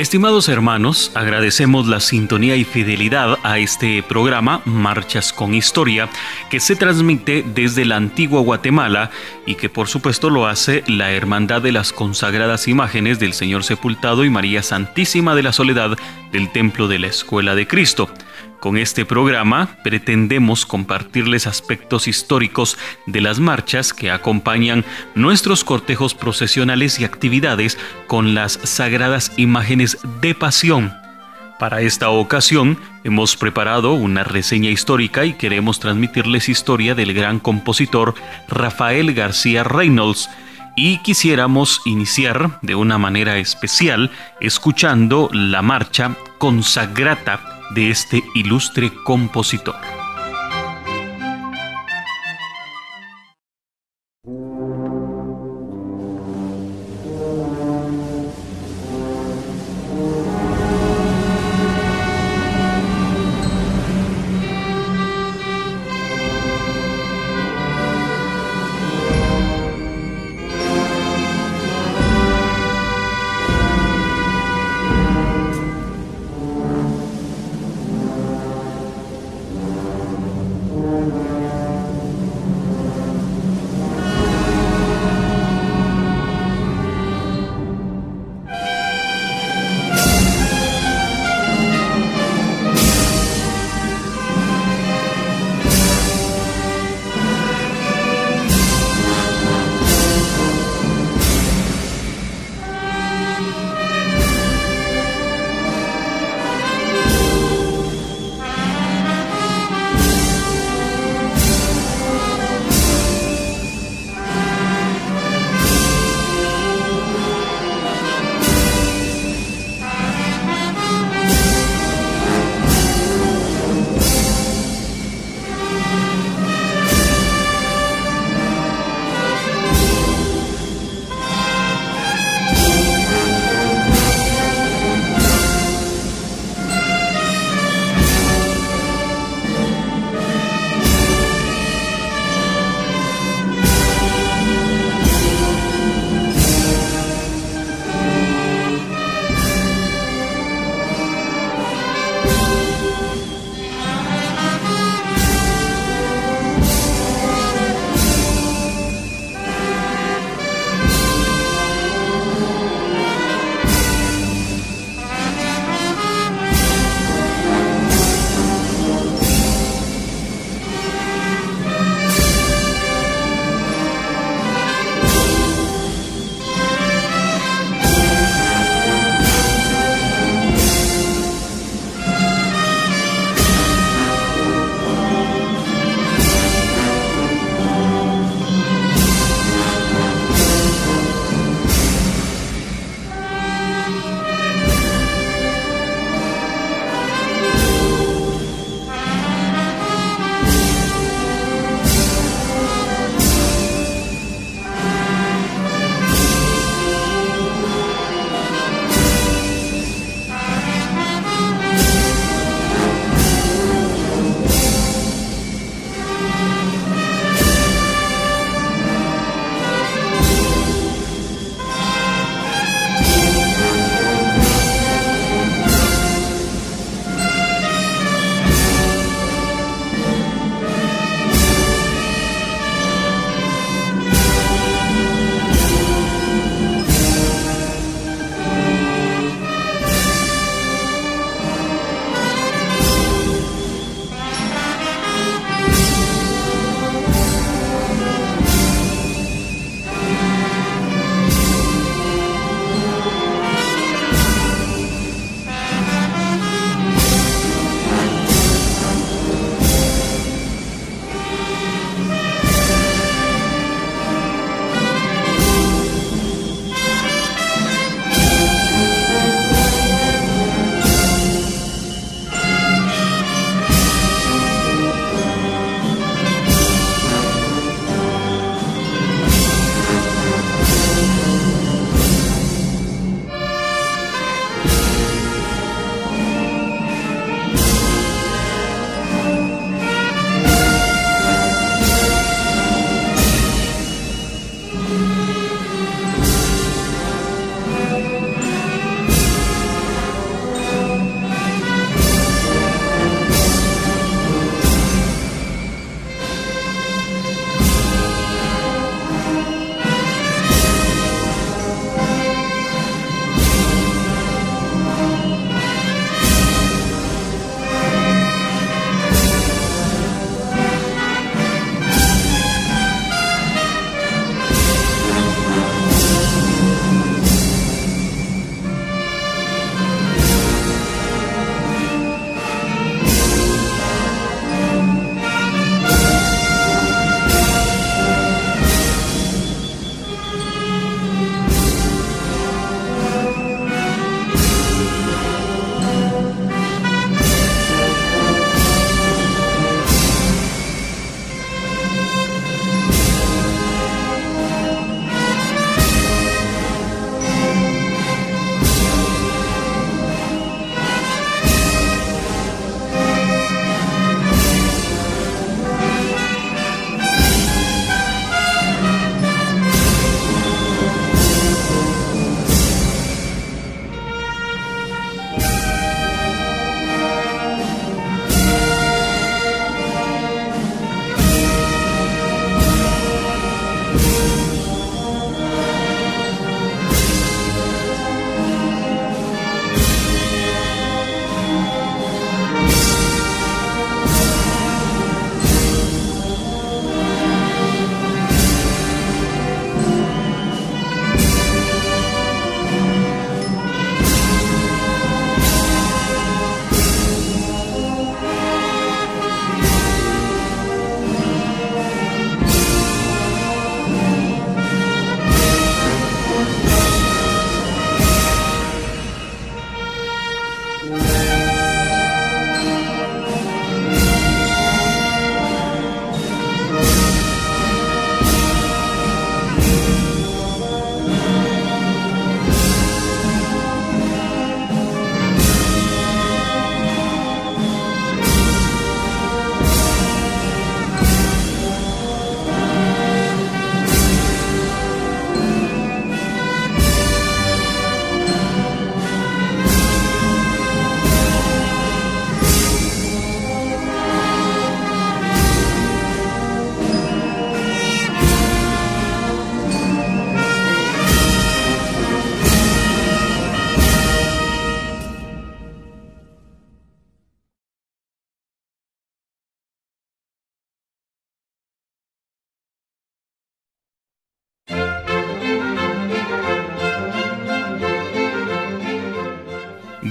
Estimados hermanos, agradecemos la sintonía y fidelidad a este programa Marchas con Historia, que se transmite desde la antigua Guatemala y que por supuesto lo hace la Hermandad de las Consagradas Imágenes del Señor Sepultado y María Santísima de la Soledad del Templo de la Escuela de Cristo. Con este programa pretendemos compartirles aspectos históricos de las marchas que acompañan nuestros cortejos procesionales y actividades con las sagradas imágenes de pasión. Para esta ocasión hemos preparado una reseña histórica y queremos transmitirles historia del gran compositor Rafael García Reynolds, y quisiéramos iniciar de una manera especial escuchando la marcha Consagrata de este ilustre compositor.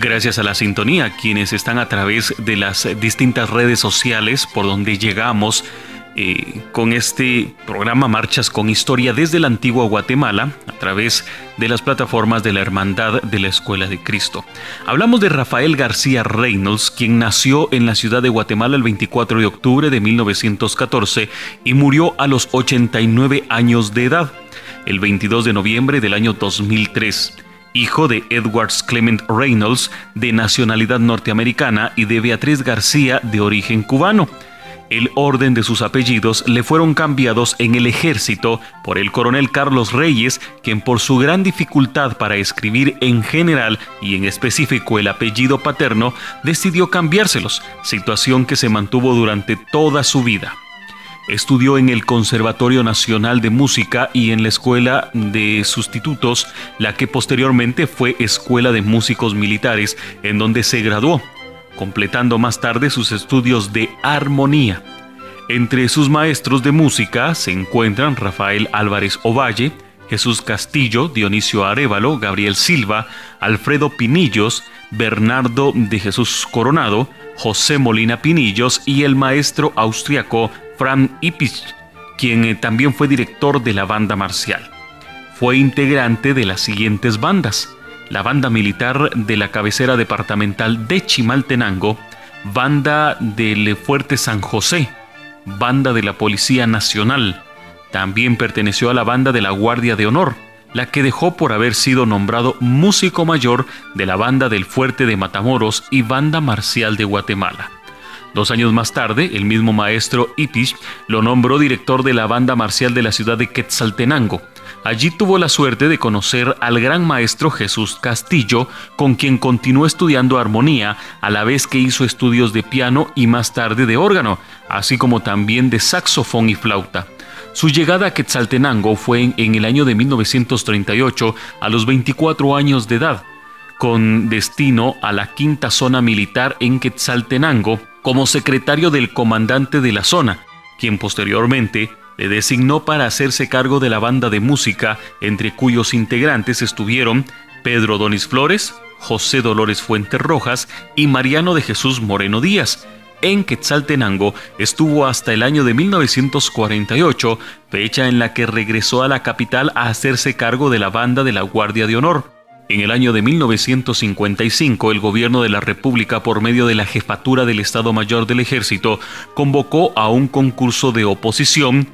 Gracias a la sintonía, quienes están a través de las distintas redes sociales por donde llegamos eh, con este programa Marchas con Historia desde la antigua Guatemala a través de las plataformas de la Hermandad de la Escuela de Cristo. Hablamos de Rafael García Reynolds, quien nació en la ciudad de Guatemala el 24 de octubre de 1914 y murió a los 89 años de edad, el 22 de noviembre del año 2003 hijo de Edwards Clement Reynolds, de nacionalidad norteamericana, y de Beatriz García, de origen cubano. El orden de sus apellidos le fueron cambiados en el ejército por el coronel Carlos Reyes, quien por su gran dificultad para escribir en general y en específico el apellido paterno, decidió cambiárselos, situación que se mantuvo durante toda su vida. Estudió en el Conservatorio Nacional de Música y en la Escuela de Sustitutos, la que posteriormente fue Escuela de Músicos Militares, en donde se graduó, completando más tarde sus estudios de armonía. Entre sus maestros de música se encuentran Rafael Álvarez Ovalle, Jesús Castillo, Dionisio Arevalo, Gabriel Silva, Alfredo Pinillos, Bernardo de Jesús Coronado, José Molina Pinillos y el maestro austriaco Fran Ipich, quien eh, también fue director de la banda marcial. Fue integrante de las siguientes bandas: la banda militar de la cabecera departamental de Chimaltenango, banda del Fuerte San José, banda de la Policía Nacional. También perteneció a la banda de la Guardia de Honor, la que dejó por haber sido nombrado músico mayor de la banda del Fuerte de Matamoros y banda marcial de Guatemala. Dos años más tarde, el mismo maestro Ipich lo nombró director de la banda marcial de la ciudad de Quetzaltenango. Allí tuvo la suerte de conocer al gran maestro Jesús Castillo, con quien continuó estudiando armonía, a la vez que hizo estudios de piano y más tarde de órgano, así como también de saxofón y flauta. Su llegada a Quetzaltenango fue en, en el año de 1938, a los 24 años de edad, con destino a la quinta zona militar en Quetzaltenango, como secretario del comandante de la zona, quien posteriormente le designó para hacerse cargo de la banda de música, entre cuyos integrantes estuvieron Pedro Donis Flores, José Dolores Fuentes Rojas y Mariano de Jesús Moreno Díaz. En Quetzaltenango estuvo hasta el año de 1948, fecha en la que regresó a la capital a hacerse cargo de la banda de la Guardia de Honor. En el año de 1955, el gobierno de la República, por medio de la jefatura del Estado Mayor del Ejército, convocó a un concurso de oposición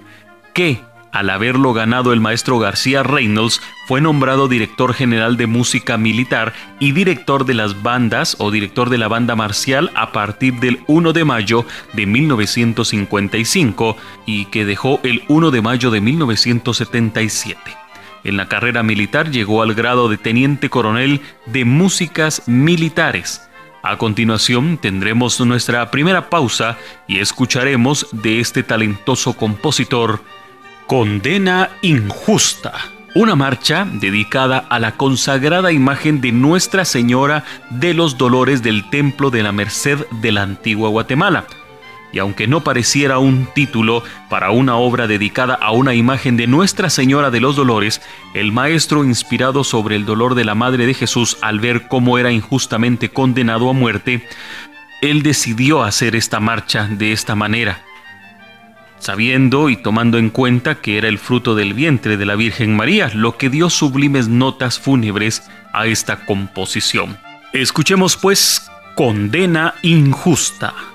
que, al haberlo ganado el maestro García Reynolds, fue nombrado director general de música militar y director de las bandas o director de la banda marcial a partir del 1 de mayo de 1955 y que dejó el 1 de mayo de 1977. En la carrera militar llegó al grado de teniente coronel de músicas militares. A continuación tendremos nuestra primera pausa y escucharemos de este talentoso compositor Condena Injusta, una marcha dedicada a la consagrada imagen de Nuestra Señora de los Dolores del Templo de la Merced de la antigua Guatemala y aunque no pareciera un título para una obra dedicada a una imagen de Nuestra Señora de los Dolores, el maestro inspirado sobre el dolor de la Madre de Jesús al ver cómo era injustamente condenado a muerte, él decidió hacer esta marcha de esta manera, sabiendo y tomando en cuenta que era el fruto del vientre de la Virgen María, lo que dio sublimes notas fúnebres a esta composición. Escuchemos pues Condena Injusta.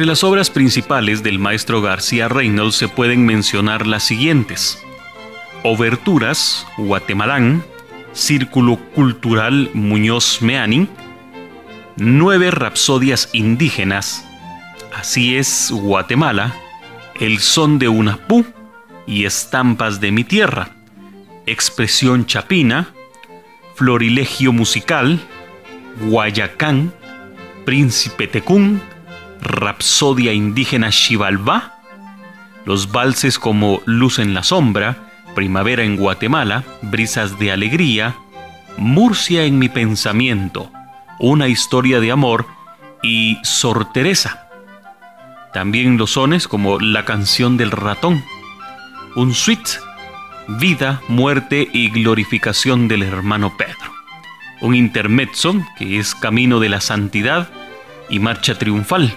Entre las obras principales del maestro García Reynolds se pueden mencionar las siguientes. Oberturas, Guatemalán, Círculo Cultural Muñoz Meani, Nueve Rapsodias Indígenas, Así es Guatemala, El Son de una Pu y Estampas de mi Tierra, Expresión Chapina, Florilegio Musical, Guayacán, Príncipe Tecún, Rapsodia Indígena Xibalbá, los valses como Luz en la Sombra, Primavera en Guatemala, Brisas de Alegría, Murcia en mi pensamiento, Una historia de amor y Sor Teresa. También los sones como La canción del ratón, Un suite, Vida, muerte y glorificación del hermano Pedro. Un intermezzo que es Camino de la Santidad y Marcha Triunfal.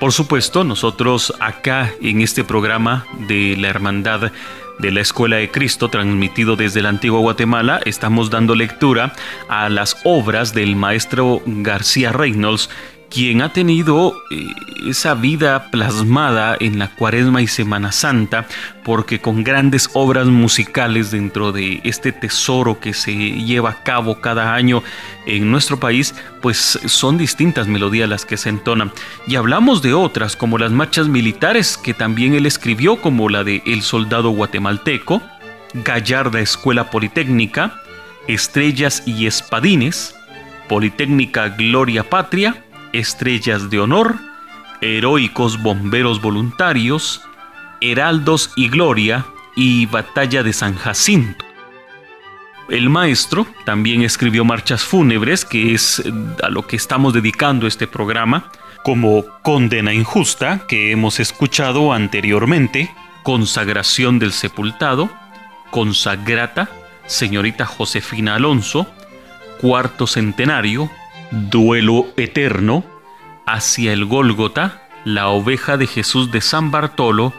Por supuesto, nosotros acá en este programa de la Hermandad de la Escuela de Cristo, transmitido desde la antigua Guatemala, estamos dando lectura a las obras del maestro García Reynolds quien ha tenido eh, esa vida plasmada en la Cuaresma y Semana Santa, porque con grandes obras musicales dentro de este tesoro que se lleva a cabo cada año en nuestro país, pues son distintas melodías las que se entonan. Y hablamos de otras, como las marchas militares que también él escribió, como la de El Soldado Guatemalteco, Gallarda Escuela Politécnica, Estrellas y Espadines, Politécnica Gloria Patria, estrellas de honor, heroicos bomberos voluntarios, heraldos y gloria y batalla de San Jacinto. El maestro también escribió marchas fúnebres, que es a lo que estamos dedicando este programa, como Condena Injusta, que hemos escuchado anteriormente, Consagración del Sepultado, Consagrata, Señorita Josefina Alonso, Cuarto Centenario, Duelo Eterno, hacia el Gólgota, la oveja de Jesús de San Bartolo,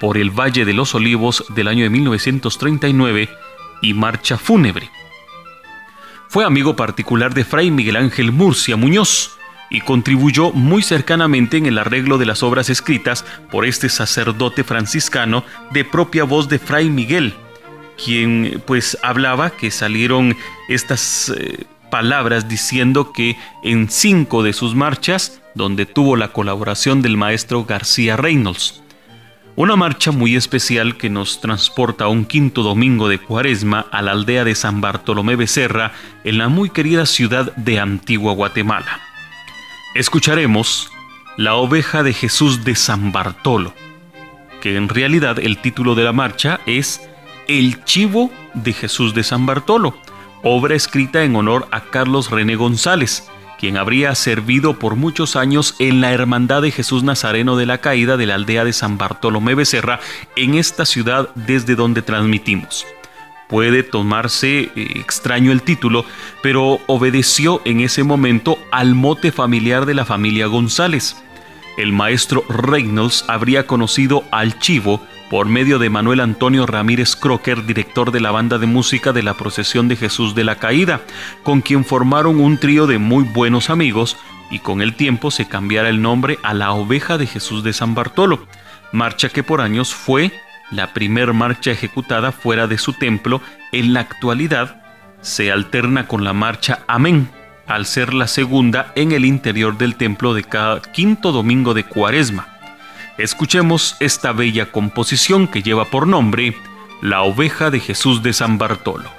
por el Valle de los Olivos del año de 1939 y Marcha Fúnebre. Fue amigo particular de Fray Miguel Ángel Murcia Muñoz y contribuyó muy cercanamente en el arreglo de las obras escritas por este sacerdote franciscano de propia voz de Fray Miguel, quien pues hablaba que salieron estas eh, palabras diciendo que en cinco de sus marchas, donde tuvo la colaboración del maestro García Reynolds, una marcha muy especial que nos transporta un quinto domingo de cuaresma a la aldea de San Bartolomé Becerra en la muy querida ciudad de Antigua Guatemala. Escucharemos La oveja de Jesús de San Bartolo, que en realidad el título de la marcha es El chivo de Jesús de San Bartolo, obra escrita en honor a Carlos René González, quien habría servido por muchos años en la Hermandad de Jesús Nazareno de la Caída de la aldea de San Bartolomé Becerra en esta ciudad desde donde transmitimos. Puede tomarse eh, extraño el título, pero obedeció en ese momento al mote familiar de la familia González. El maestro Reynolds habría conocido al chivo por medio de Manuel Antonio Ramírez Crocker, director de la banda de música de la Procesión de Jesús de la Caída, con quien formaron un trío de muy buenos amigos y con el tiempo se cambiara el nombre a la Oveja de Jesús de San Bartolo, marcha que por años fue la primer marcha ejecutada fuera de su templo, en la actualidad se alterna con la marcha Amén, al ser la segunda en el interior del templo de cada quinto domingo de Cuaresma. Escuchemos esta bella composición que lleva por nombre La oveja de Jesús de San Bartolo.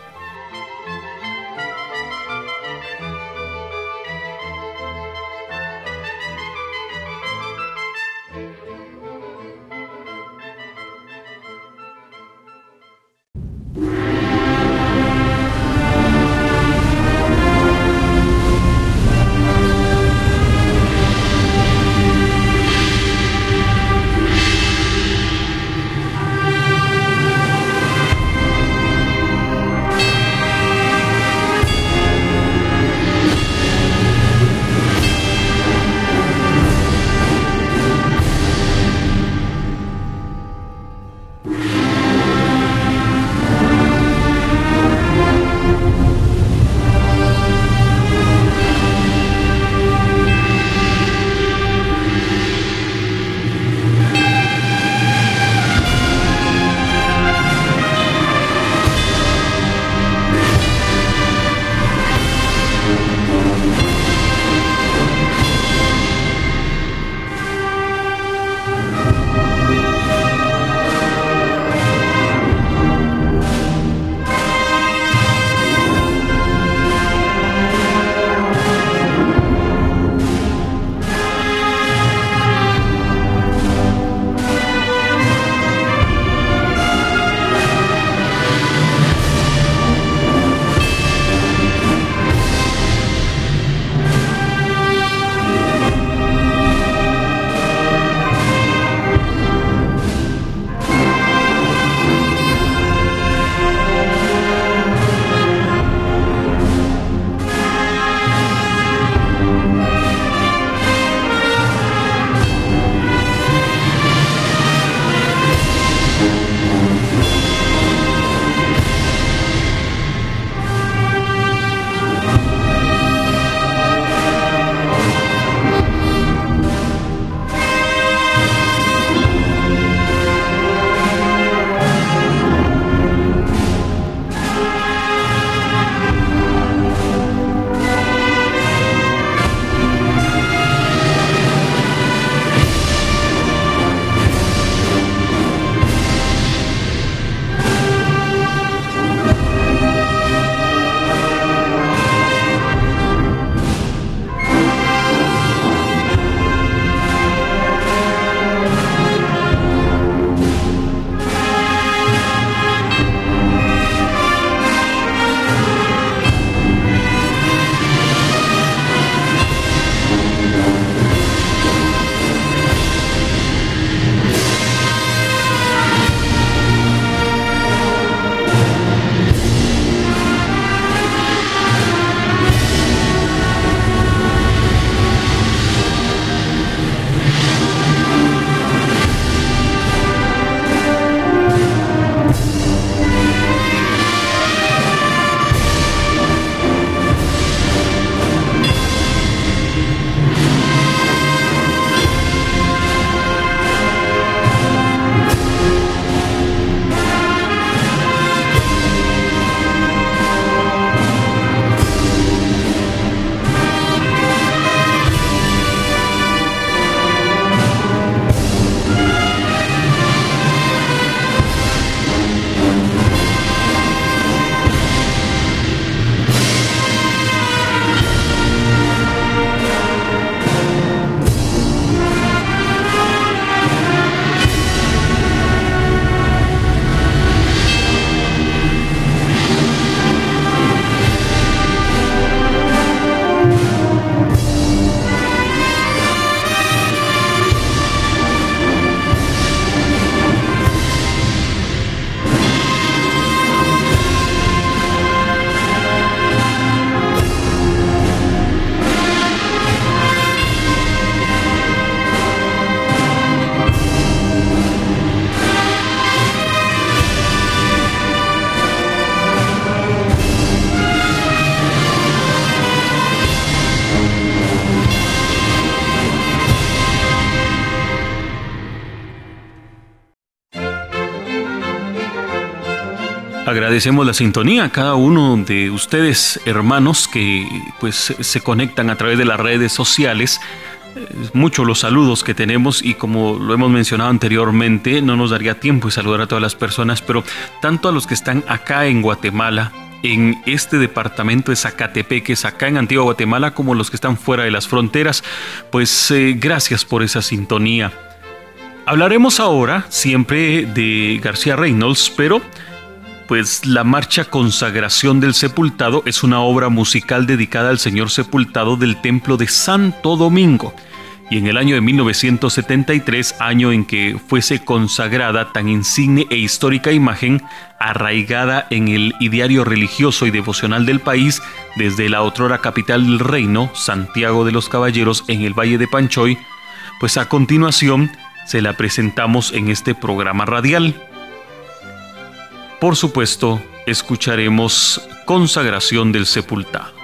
Agradecemos la sintonía a cada uno de ustedes, hermanos, que pues se conectan a través de las redes sociales. Muchos los saludos que tenemos y como lo hemos mencionado anteriormente, no nos daría tiempo de saludar a todas las personas, pero tanto a los que están acá en Guatemala, en este departamento de Zacatepeques, acá en Antigua Guatemala, como los que están fuera de las fronteras, pues eh, gracias por esa sintonía. Hablaremos ahora siempre de García Reynolds, pero pues la marcha Consagración del Sepultado es una obra musical dedicada al Señor Sepultado del Templo de Santo Domingo. Y en el año de 1973, año en que fuese consagrada tan insigne e histórica imagen, arraigada en el ideario religioso y devocional del país, desde la otrora capital del reino, Santiago de los Caballeros, en el Valle de Panchoy, pues a continuación se la presentamos en este programa radial. Por supuesto, escucharemos Consagración del Sepultado.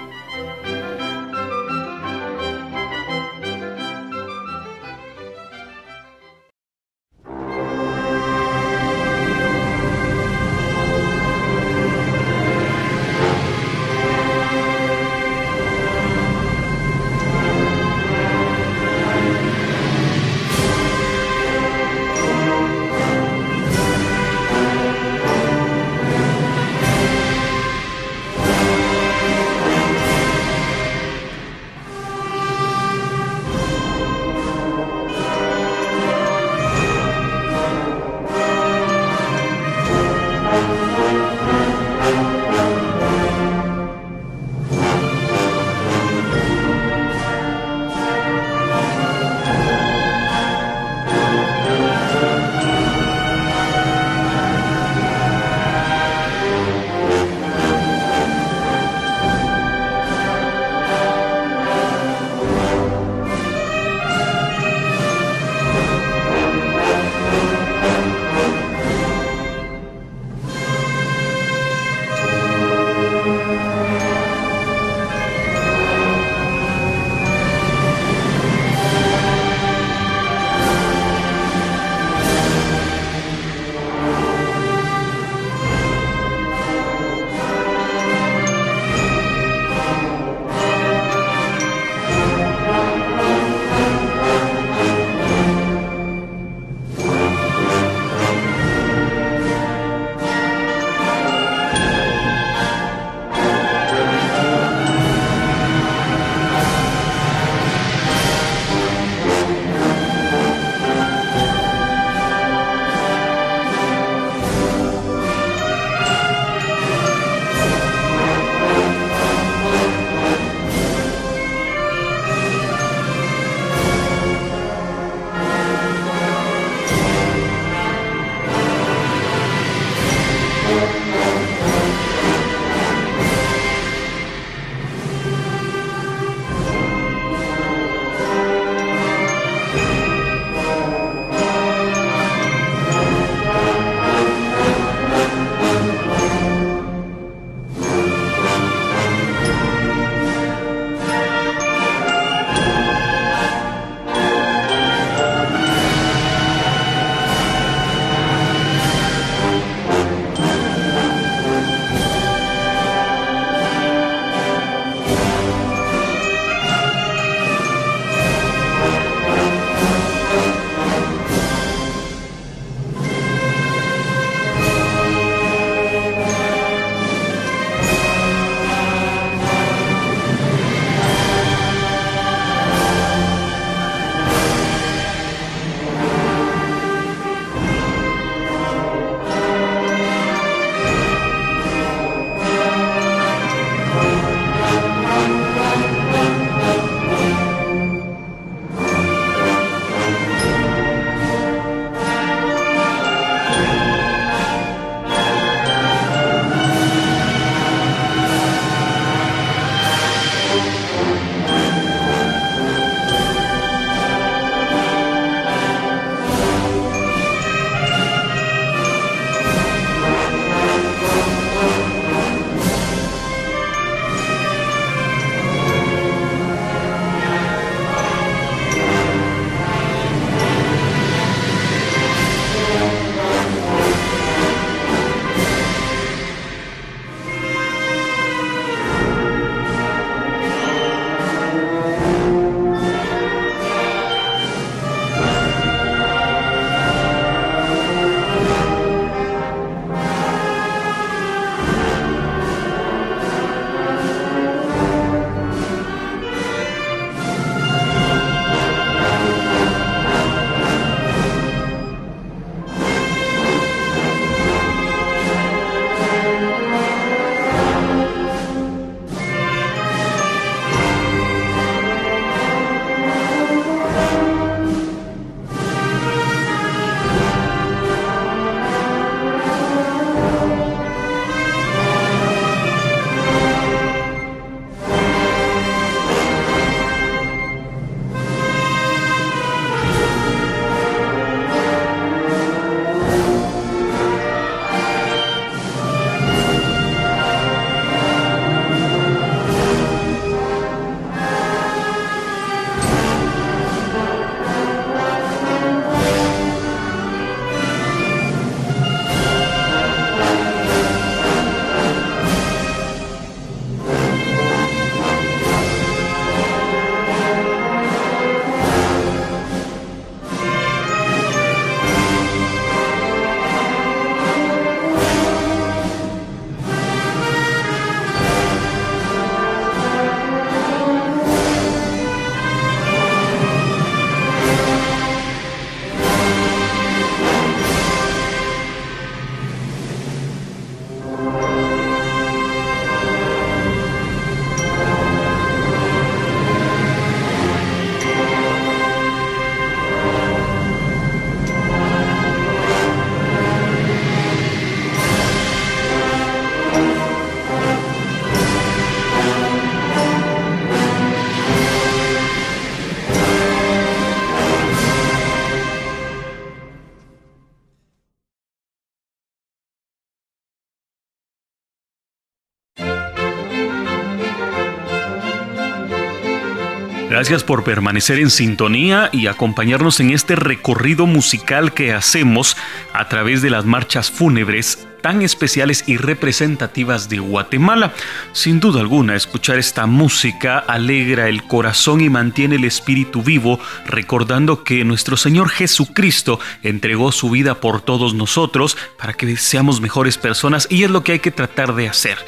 Gracias por permanecer en sintonía y acompañarnos en este recorrido musical que hacemos a través de las marchas fúnebres tan especiales y representativas de Guatemala. Sin duda alguna, escuchar esta música alegra el corazón y mantiene el espíritu vivo, recordando que nuestro Señor Jesucristo entregó su vida por todos nosotros para que seamos mejores personas y es lo que hay que tratar de hacer.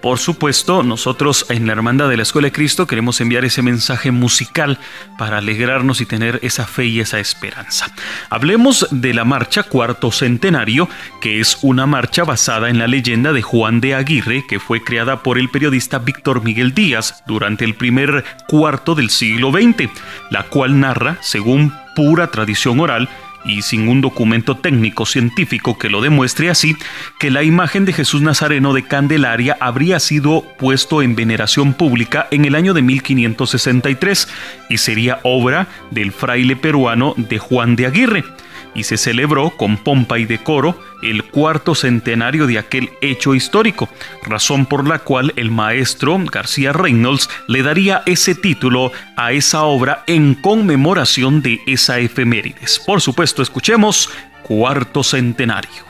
Por supuesto, nosotros en la Hermandad de la Escuela de Cristo queremos enviar ese mensaje musical para alegrarnos y tener esa fe y esa esperanza. Hablemos de la marcha Cuarto Centenario, que es una marcha basada en la leyenda de Juan de Aguirre, que fue creada por el periodista Víctor Miguel Díaz durante el primer cuarto del siglo XX, la cual narra, según pura tradición oral, y sin un documento técnico científico que lo demuestre así, que la imagen de Jesús Nazareno de Candelaria habría sido puesto en veneración pública en el año de 1563 y sería obra del fraile peruano de Juan de Aguirre y se celebró con pompa y decoro el cuarto centenario de aquel hecho histórico, razón por la cual el maestro García Reynolds le daría ese título a esa obra en conmemoración de esa efemérides. Por supuesto, escuchemos Cuarto Centenario.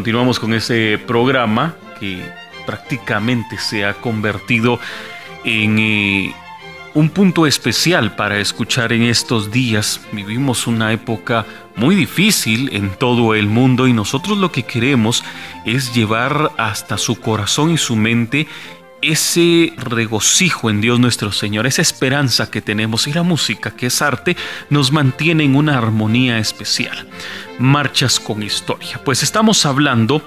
Continuamos con ese programa que prácticamente se ha convertido en eh, un punto especial para escuchar en estos días. Vivimos una época muy difícil en todo el mundo y nosotros lo que queremos es llevar hasta su corazón y su mente ese regocijo en Dios nuestro Señor, esa esperanza que tenemos y la música, que es arte, nos mantiene en una armonía especial. Marchas con historia. Pues estamos hablando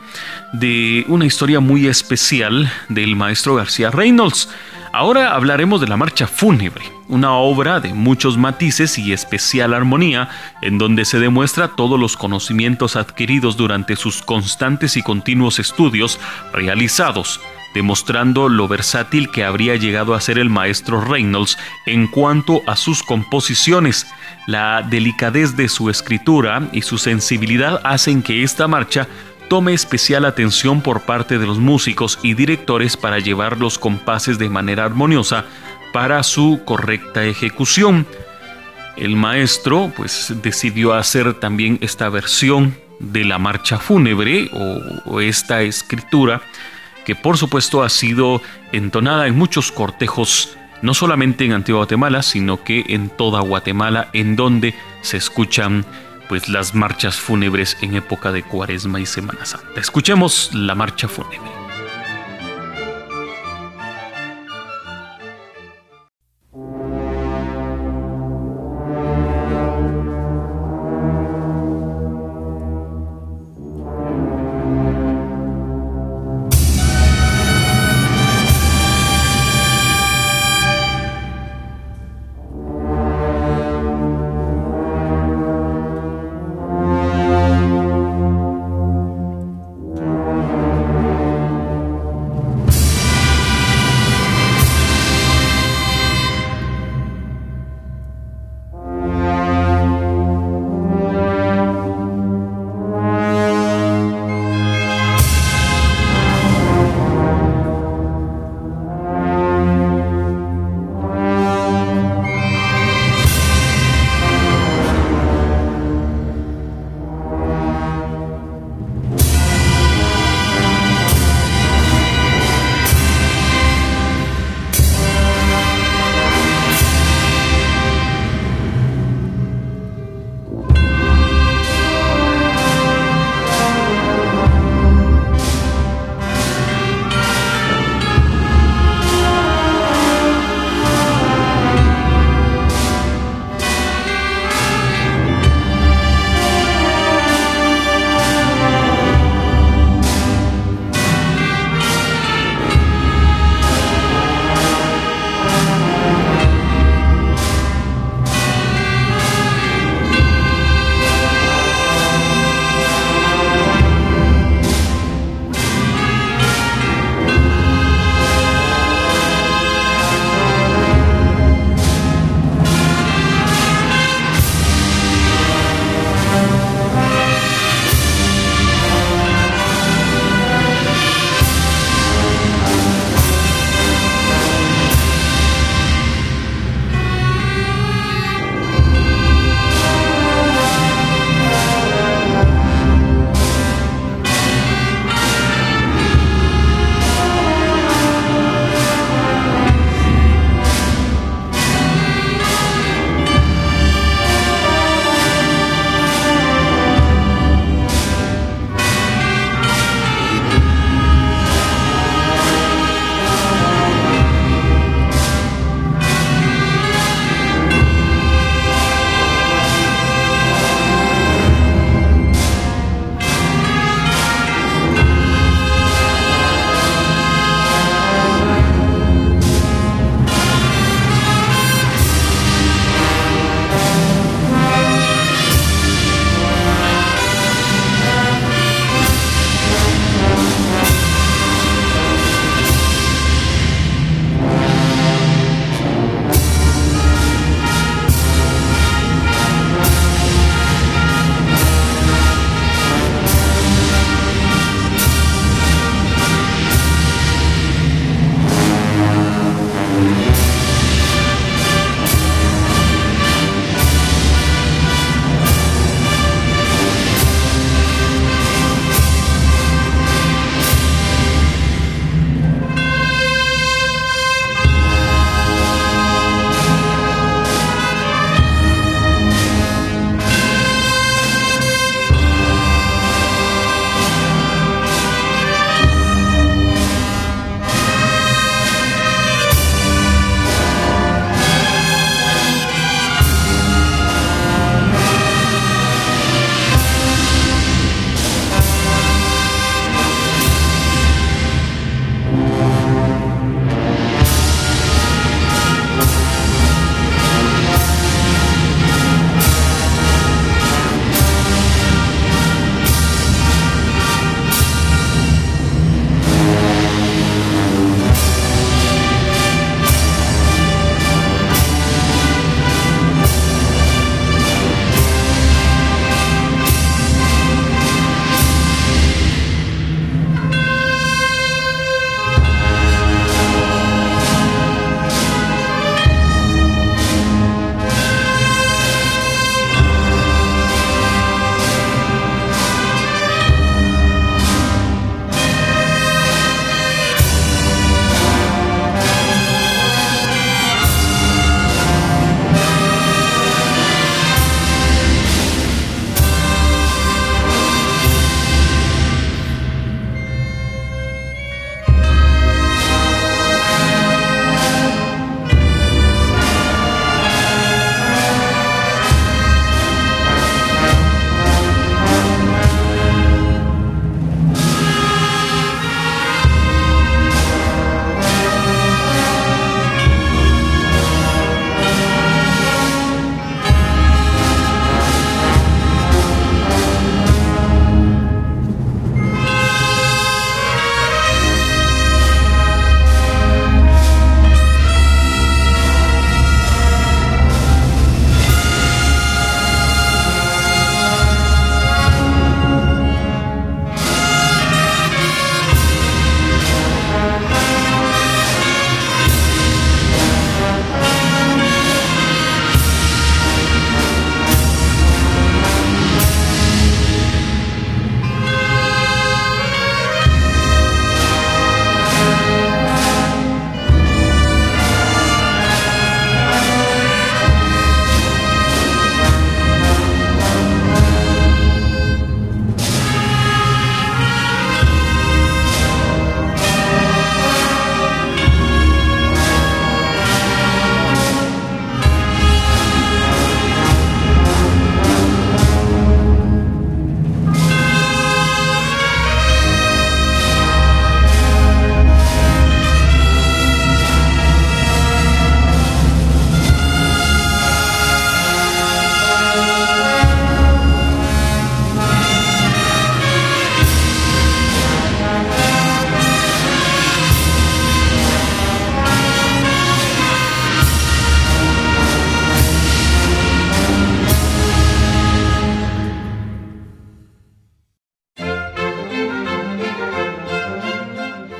de una historia muy especial del maestro García Reynolds. Ahora hablaremos de la marcha fúnebre, una obra de muchos matices y especial armonía, en donde se demuestra todos los conocimientos adquiridos durante sus constantes y continuos estudios realizados demostrando lo versátil que habría llegado a ser el maestro Reynolds en cuanto a sus composiciones. La delicadez de su escritura y su sensibilidad hacen que esta marcha tome especial atención por parte de los músicos y directores para llevar los compases de manera armoniosa para su correcta ejecución. El maestro pues decidió hacer también esta versión de la marcha fúnebre o, o esta escritura que por supuesto ha sido entonada en muchos cortejos, no solamente en Antigua Guatemala, sino que en toda Guatemala, en donde se escuchan pues las marchas fúnebres en época de Cuaresma y Semana Santa. Escuchemos la marcha fúnebre.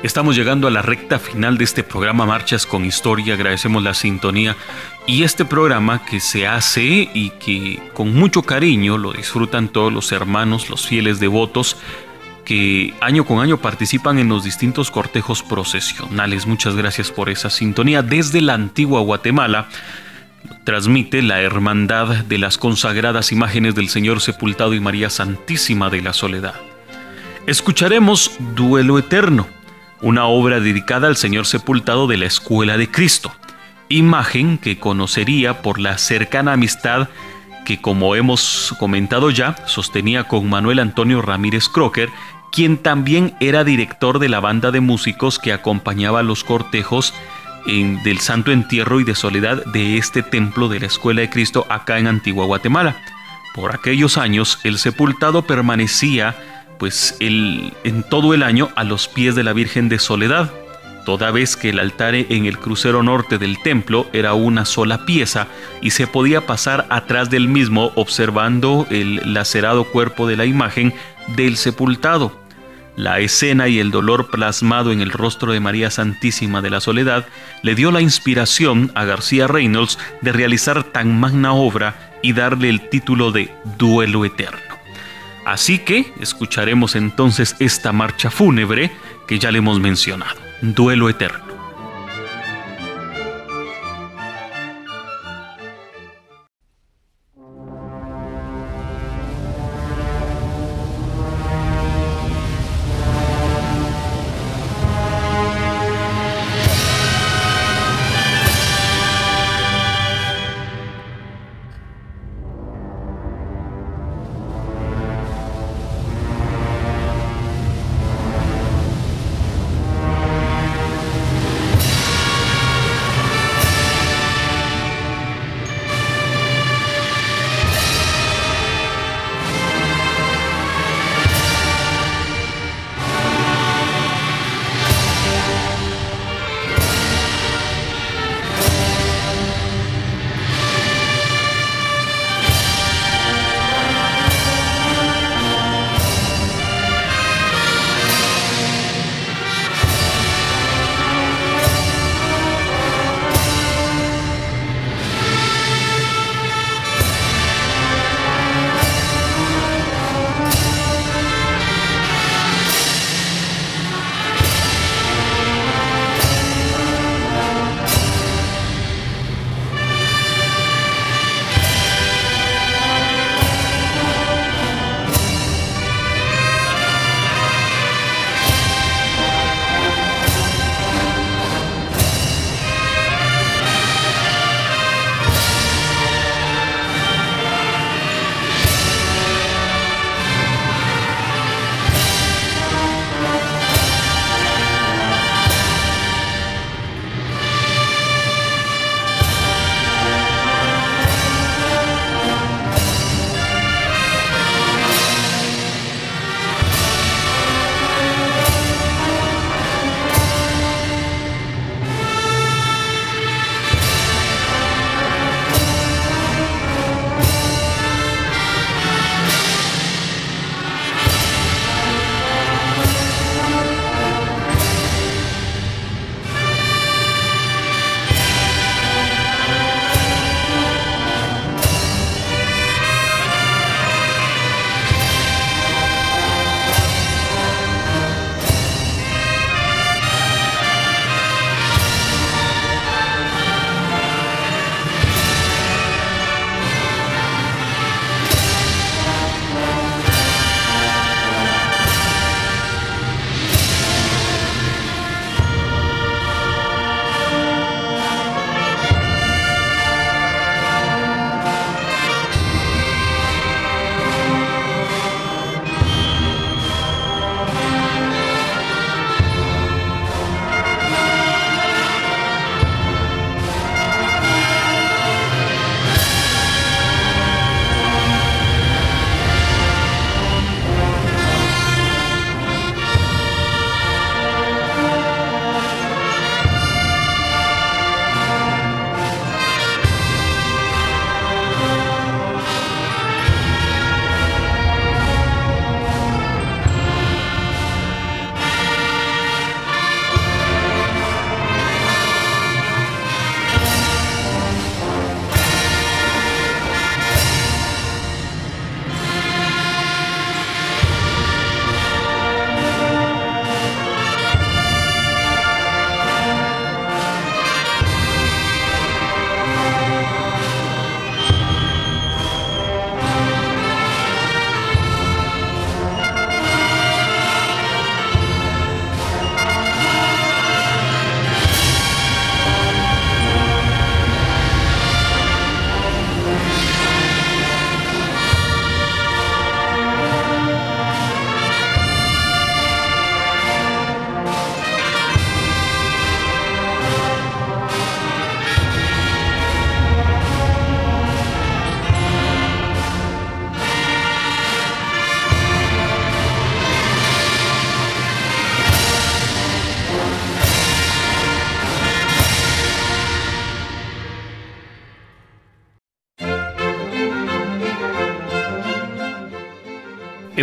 Estamos llegando a la recta final de este programa Marchas con Historia. Agradecemos la sintonía y este programa que se hace y que con mucho cariño lo disfrutan todos los hermanos, los fieles devotos que año con año participan en los distintos cortejos procesionales. Muchas gracias por esa sintonía. Desde la antigua Guatemala transmite la Hermandad de las consagradas imágenes del Señor sepultado y María Santísima de la Soledad. Escucharemos Duelo Eterno una obra dedicada al Señor sepultado de la Escuela de Cristo, imagen que conocería por la cercana amistad que, como hemos comentado ya, sostenía con Manuel Antonio Ramírez Crocker, quien también era director de la banda de músicos que acompañaba los cortejos del Santo Entierro y de Soledad de este templo de la Escuela de Cristo acá en Antigua Guatemala. Por aquellos años, el sepultado permanecía pues el, en todo el año a los pies de la Virgen de Soledad, toda vez que el altar en el crucero norte del templo era una sola pieza y se podía pasar atrás del mismo observando el lacerado cuerpo de la imagen del sepultado. La escena y el dolor plasmado en el rostro de María Santísima de la Soledad le dio la inspiración a García Reynolds de realizar tan magna obra y darle el título de Duelo Eterno. Así que escucharemos entonces esta marcha fúnebre que ya le hemos mencionado, Duelo Eterno.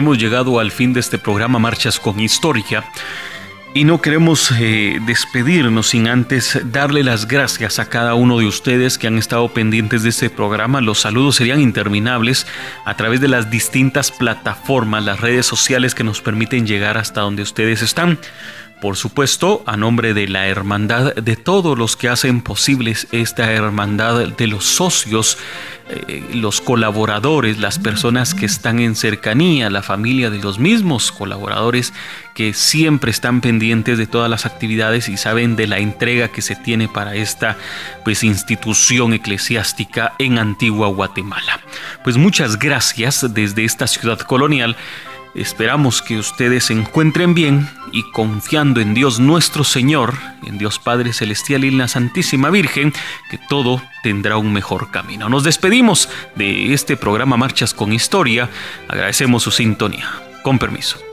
Hemos llegado al fin de este programa Marchas con Historia y no queremos eh, despedirnos sin antes darle las gracias a cada uno de ustedes que han estado pendientes de este programa. Los saludos serían interminables a través de las distintas plataformas, las redes sociales que nos permiten llegar hasta donde ustedes están. Por supuesto, a nombre de la hermandad, de todos los que hacen posibles esta hermandad, de los socios, eh, los colaboradores, las personas que están en cercanía, la familia de los mismos colaboradores que siempre están pendientes de todas las actividades y saben de la entrega que se tiene para esta pues institución eclesiástica en Antigua Guatemala. Pues muchas gracias desde esta ciudad colonial Esperamos que ustedes se encuentren bien y confiando en Dios nuestro Señor, en Dios Padre Celestial y en la Santísima Virgen, que todo tendrá un mejor camino. Nos despedimos de este programa Marchas con Historia. Agradecemos su sintonía. Con permiso.